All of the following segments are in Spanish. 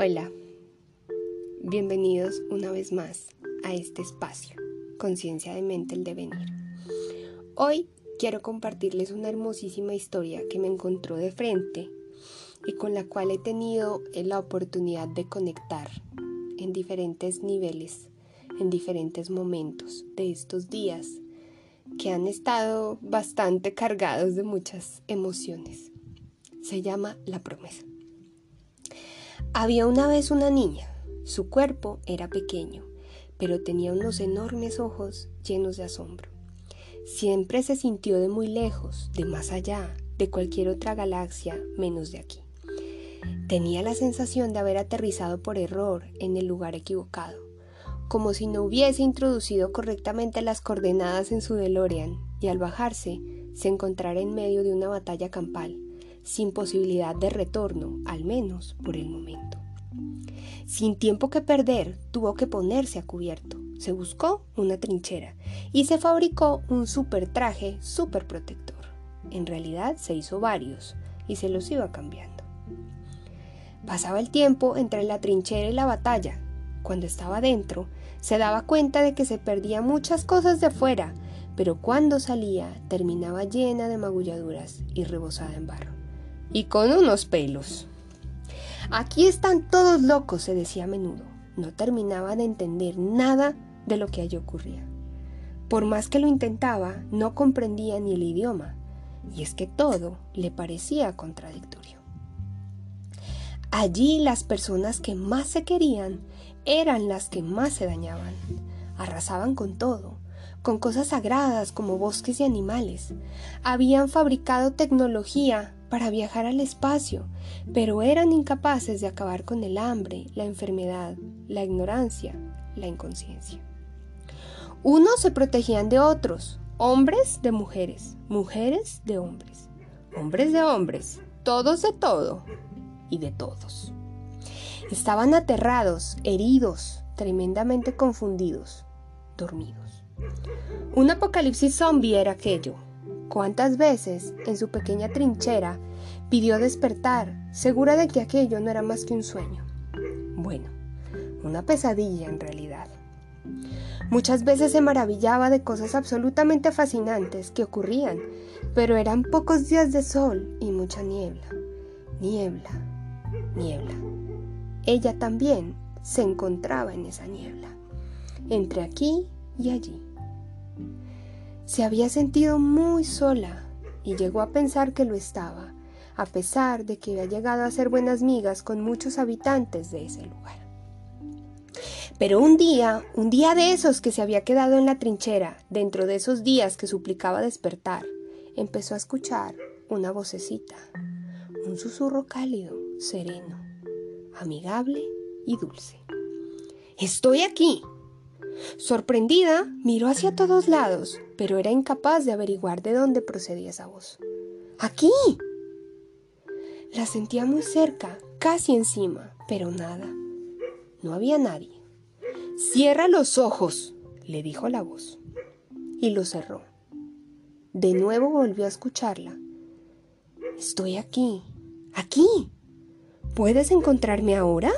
Hola, bienvenidos una vez más a este espacio, Conciencia de Mente el Devenir. Hoy quiero compartirles una hermosísima historia que me encontró de frente y con la cual he tenido la oportunidad de conectar en diferentes niveles, en diferentes momentos de estos días que han estado bastante cargados de muchas emociones. Se llama La promesa. Había una vez una niña. Su cuerpo era pequeño, pero tenía unos enormes ojos llenos de asombro. Siempre se sintió de muy lejos, de más allá, de cualquier otra galaxia menos de aquí. Tenía la sensación de haber aterrizado por error en el lugar equivocado, como si no hubiese introducido correctamente las coordenadas en su DeLorean y al bajarse se encontrara en medio de una batalla campal sin posibilidad de retorno, al menos por el momento. Sin tiempo que perder, tuvo que ponerse a cubierto. Se buscó una trinchera y se fabricó un super traje super protector. En realidad se hizo varios y se los iba cambiando. Pasaba el tiempo entre la trinchera y la batalla. Cuando estaba dentro, se daba cuenta de que se perdía muchas cosas de fuera, pero cuando salía terminaba llena de magulladuras y rebosada en barro y con unos pelos. Aquí están todos locos, se decía a menudo. No terminaba de entender nada de lo que allí ocurría. Por más que lo intentaba, no comprendía ni el idioma, y es que todo le parecía contradictorio. Allí las personas que más se querían eran las que más se dañaban. Arrasaban con todo, con cosas sagradas como bosques y animales. Habían fabricado tecnología para viajar al espacio, pero eran incapaces de acabar con el hambre, la enfermedad, la ignorancia, la inconsciencia. Unos se protegían de otros, hombres de mujeres, mujeres de hombres, hombres de hombres, todos de todo y de todos. Estaban aterrados, heridos, tremendamente confundidos, dormidos. Un apocalipsis zombie era aquello, ¿Cuántas veces en su pequeña trinchera pidió despertar, segura de que aquello no era más que un sueño? Bueno, una pesadilla en realidad. Muchas veces se maravillaba de cosas absolutamente fascinantes que ocurrían, pero eran pocos días de sol y mucha niebla. Niebla, niebla. Ella también se encontraba en esa niebla, entre aquí y allí. Se había sentido muy sola y llegó a pensar que lo estaba, a pesar de que había llegado a ser buenas migas con muchos habitantes de ese lugar. Pero un día, un día de esos que se había quedado en la trinchera, dentro de esos días que suplicaba despertar, empezó a escuchar una vocecita, un susurro cálido, sereno, amigable y dulce. Estoy aquí, Sorprendida, miró hacia todos lados, pero era incapaz de averiguar de dónde procedía esa voz. ¡Aquí! La sentía muy cerca, casi encima, pero nada. No había nadie. Cierra los ojos, le dijo la voz. Y lo cerró. De nuevo volvió a escucharla. Estoy aquí, aquí. ¿Puedes encontrarme ahora?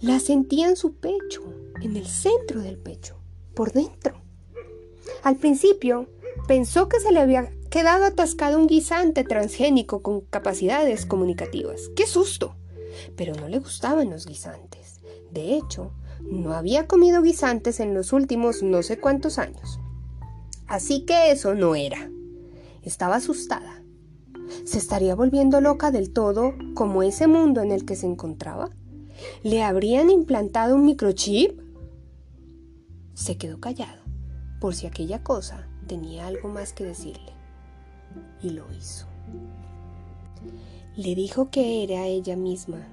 La sentía en su pecho, en el centro del pecho, por dentro. Al principio pensó que se le había quedado atascado un guisante transgénico con capacidades comunicativas. ¡Qué susto! Pero no le gustaban los guisantes. De hecho, no había comido guisantes en los últimos no sé cuántos años. Así que eso no era. Estaba asustada. ¿Se estaría volviendo loca del todo como ese mundo en el que se encontraba? ¿Le habrían implantado un microchip? Se quedó callado, por si aquella cosa tenía algo más que decirle. Y lo hizo. Le dijo que era ella misma,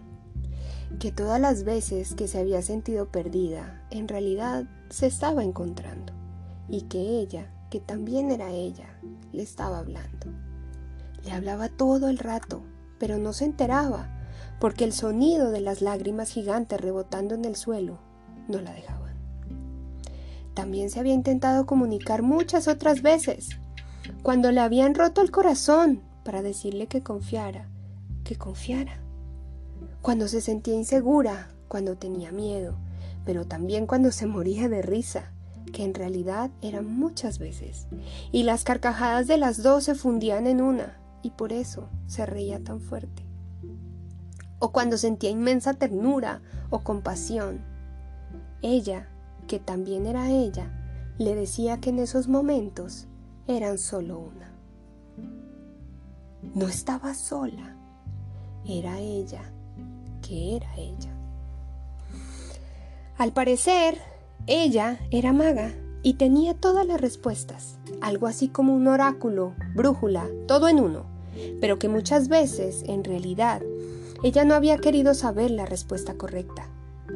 que todas las veces que se había sentido perdida, en realidad se estaba encontrando, y que ella, que también era ella, le estaba hablando. Le hablaba todo el rato, pero no se enteraba, porque el sonido de las lágrimas gigantes rebotando en el suelo no la dejaba. También se había intentado comunicar muchas otras veces, cuando le habían roto el corazón para decirle que confiara, que confiara. cuando se sentía insegura, cuando tenía miedo, pero también cuando se moría de risa, que en realidad eran muchas veces, y las carcajadas de las dos se fundían en una, y por eso se reía tan fuerte. O cuando sentía inmensa ternura o compasión. Ella, que también era ella, le decía que en esos momentos eran solo una. No estaba sola, era ella, que era ella. Al parecer, ella era maga y tenía todas las respuestas, algo así como un oráculo, brújula, todo en uno, pero que muchas veces, en realidad, ella no había querido saber la respuesta correcta,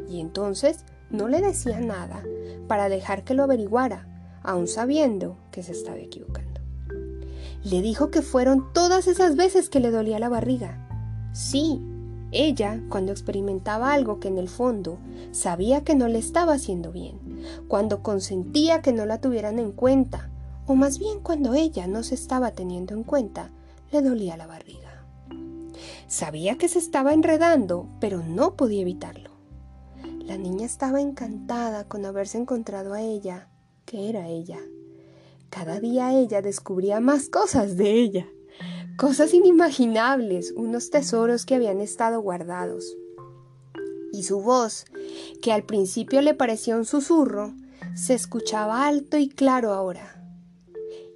y entonces no le decía nada para dejar que lo averiguara, aun sabiendo que se estaba equivocando. Le dijo que fueron todas esas veces que le dolía la barriga. Sí, ella, cuando experimentaba algo que en el fondo sabía que no le estaba haciendo bien, cuando consentía que no la tuvieran en cuenta, o más bien cuando ella no se estaba teniendo en cuenta, le dolía la barriga. Sabía que se estaba enredando, pero no podía evitarlo. La niña estaba encantada con haberse encontrado a ella, que era ella. Cada día ella descubría más cosas de ella cosas inimaginables, unos tesoros que habían estado guardados. Y su voz, que al principio le parecía un susurro, se escuchaba alto y claro ahora.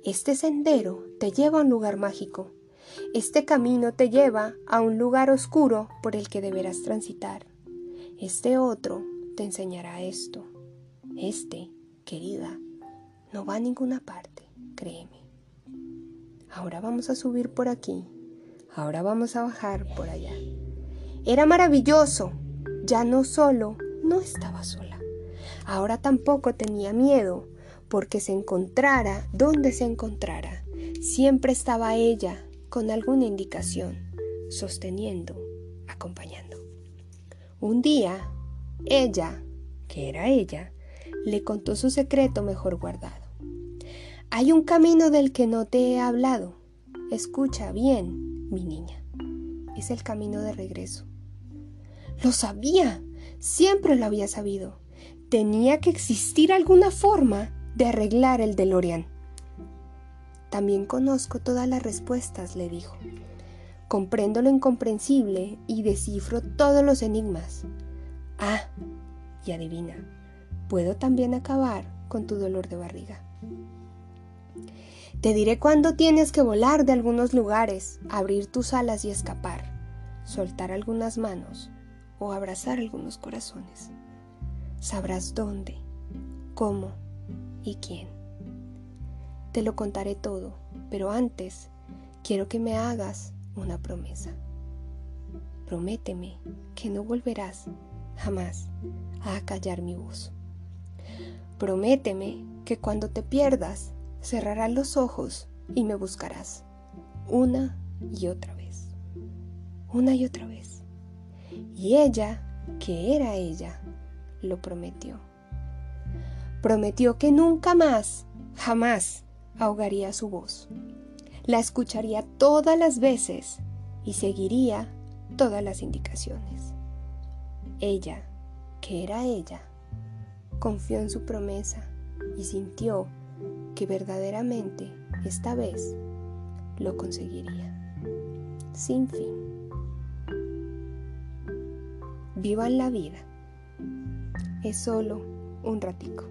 Este sendero te lleva a un lugar mágico. Este camino te lleva a un lugar oscuro por el que deberás transitar. Este otro te enseñará esto. Este, querida, no va a ninguna parte, créeme. Ahora vamos a subir por aquí. Ahora vamos a bajar por allá. Era maravilloso. Ya no solo, no estaba sola. Ahora tampoco tenía miedo, porque se encontrara donde se encontrara. Siempre estaba ella con alguna indicación, sosteniendo, acompañando. Un día, ella, que era ella, le contó su secreto mejor guardado. Hay un camino del que no te he hablado. Escucha bien, mi niña. Es el camino de regreso. Lo sabía. Siempre lo había sabido. Tenía que existir alguna forma de arreglar el DeLorean. También conozco todas las respuestas, le dijo. Comprendo lo incomprensible y descifro todos los enigmas. Ah, y adivina, puedo también acabar con tu dolor de barriga. Te diré cuándo tienes que volar de algunos lugares, abrir tus alas y escapar, soltar algunas manos o abrazar algunos corazones. Sabrás dónde, cómo y quién. Te lo contaré todo, pero antes quiero que me hagas una promesa. Prométeme que no volverás jamás a callar mi voz. Prométeme que cuando te pierdas cerrarás los ojos y me buscarás una y otra vez, una y otra vez. Y ella, que era ella, lo prometió. Prometió que nunca más, jamás, ahogaría su voz. La escucharía todas las veces y seguiría todas las indicaciones. Ella, que era ella, confió en su promesa y sintió que verdaderamente esta vez lo conseguiría. Sin fin. Vivan la vida. Es solo un ratico.